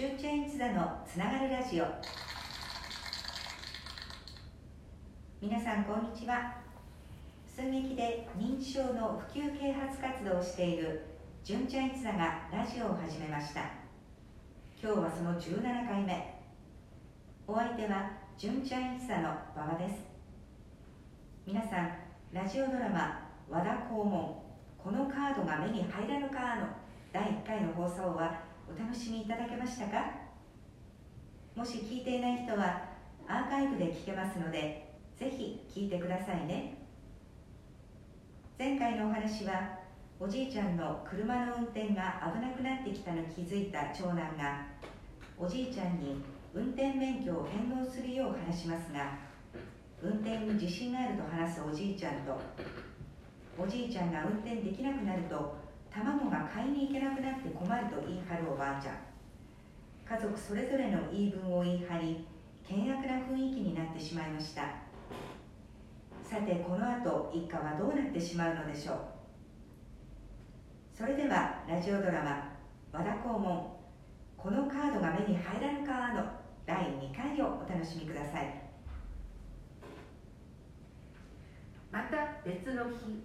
純ちゃん一座のつながるラジオ。皆さんこんにちは。寸劇で認知症の普及啓発活動をしている純ちゃん一座がラジオを始めました。今日はその17回目。お相手は純ちゃん一座の馬場です。皆さんラジオドラマ「和田黄門このカードが目に入らぬか」の第1回の放送はお楽しみいただけましたか？もし聞いていない人はアーカイブで聞けますのでぜひ聞いてくださいね。前回のお話はおじいちゃんの車の運転が危なくなってきたのに気づいた長男がおじいちゃんに運転免許を返納するよう話しますが運転に自信があると話すおじいちゃんとおじいちゃんが運転できなくなると卵が買いに行けなくなって困ると言い張るおばあちゃん。家族それぞれの言い分を言い張り険悪な雰囲気になってしまいました。さてこの後一家はどうなってしまうのでしょう。それではラジオドラマ「和田黄門このカードが目に入らぬか」の第2回をお楽しみください。また別の日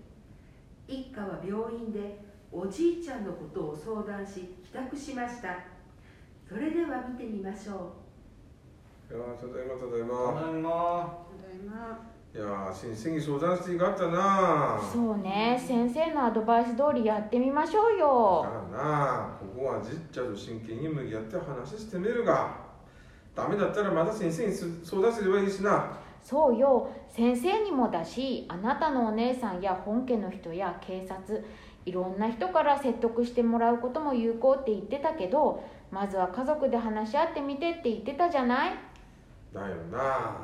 一家は病院でおじいちゃんのことを相談し帰宅しました。それでは見てみましょいやーただいまただいたまだいま。うただいま。いやー先生に相談していかったな。そうね先生のアドバイス通りやってみましょうよ。だなここはじっちゃと真剣に向き合って話してみるが。ダメだったらまた先生に相談すればいいしな。そうよ先生にもだしあなたのお姉さんや本家の人や警察いろんな人から説得してもらうことも有効って言ってたけどまずは家族で話し合ってみてって言ってたじゃない？だよな。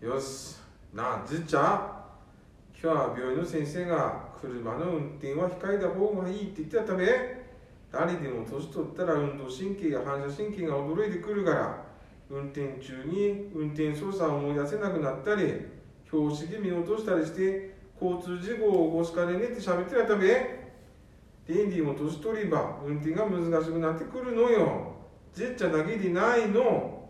よし。なあじっちゃん。今日は病院の先生が車の運転は控えた方がいいって言ってたため誰でも年取ったら運動神経や反射神経が驚いてくるから運転中に運転操作を思い出せなくなったり標識見落としたりして交通事故を起こしかねねって喋ってたためデンディも年取れば運転が難しくなってくるのよ。じっちゃだけでないの。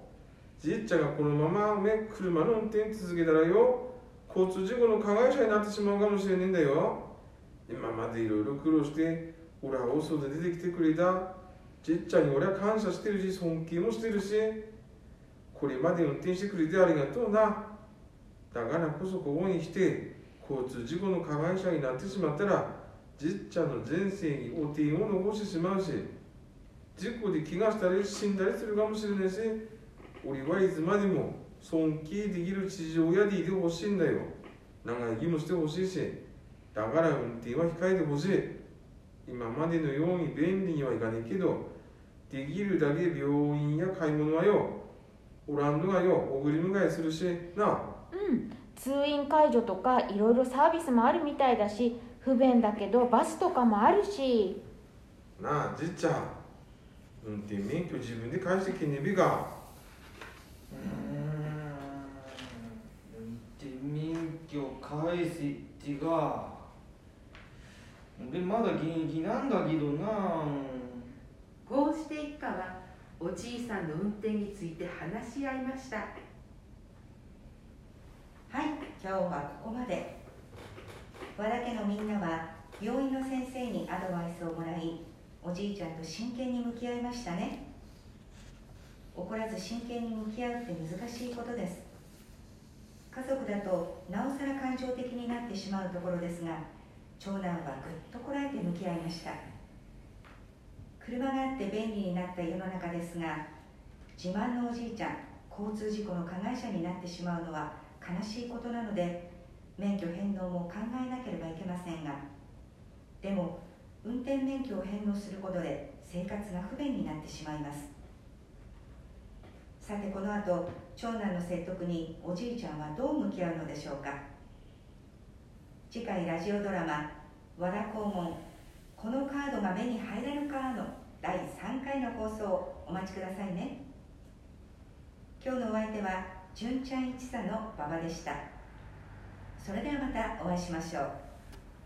じっちゃがこのまま、ね、車の運転続けたらよ交通事故の加害者になってしまうかもしれねえんだよ。今までいろいろ苦労して俺は遅で出てきてくれたじっちゃんに俺は感謝してるし尊敬もしてるしこれまで運転してくれてありがとうな。だからこそここに来て交通事故の加害者になってしまったらじっちゃんの人生にお手を残してしまうし事故で怪我したり死んだりするかもしれないし俺はいつまでも尊敬できる父親でいてほしいんだよ。長生きもしてほしいしだから運転は控えてほしい。今までのように便利にはいかねえけどできるだけ病院や買い物はよおらんのがよ送り迎えするしな。うん。通院介助とかいろいろサービスもあるみたいだし不便だけどバスとかもあるし。なあじっちゃん。運転免許自分で返してけねべがうーん運転免許返せってが俺まだ現役なんだけどな。こうして一家はおじいさんの運転について話し合いました。はい今日はここまで。和田家のみんなは病院の先生にアドバイスをもらいおじいちゃんと真剣に向き合いましたね。怒らず真剣に向き合うって難しいことです。家族だとなおさら感情的になってしまうところですが長男はぐっとこらえて向き合いました。車があって便利になった世の中ですが自慢のおじいちゃん交通事故の加害者になってしまうのは悲しいことなので免許返納も考えなければいけませんがでも運転免許を返納することで生活が不便になってしまいます。さてこの後長男の説得におじいちゃんはどう向き合うのでしょうか。次回ラジオドラマ「和田黄門このカードが目に入らぬか」の第3回の放送お待ちくださいね。今日のお相手は純ちゃん一座の馬場でした。それではまたお会いしましょう。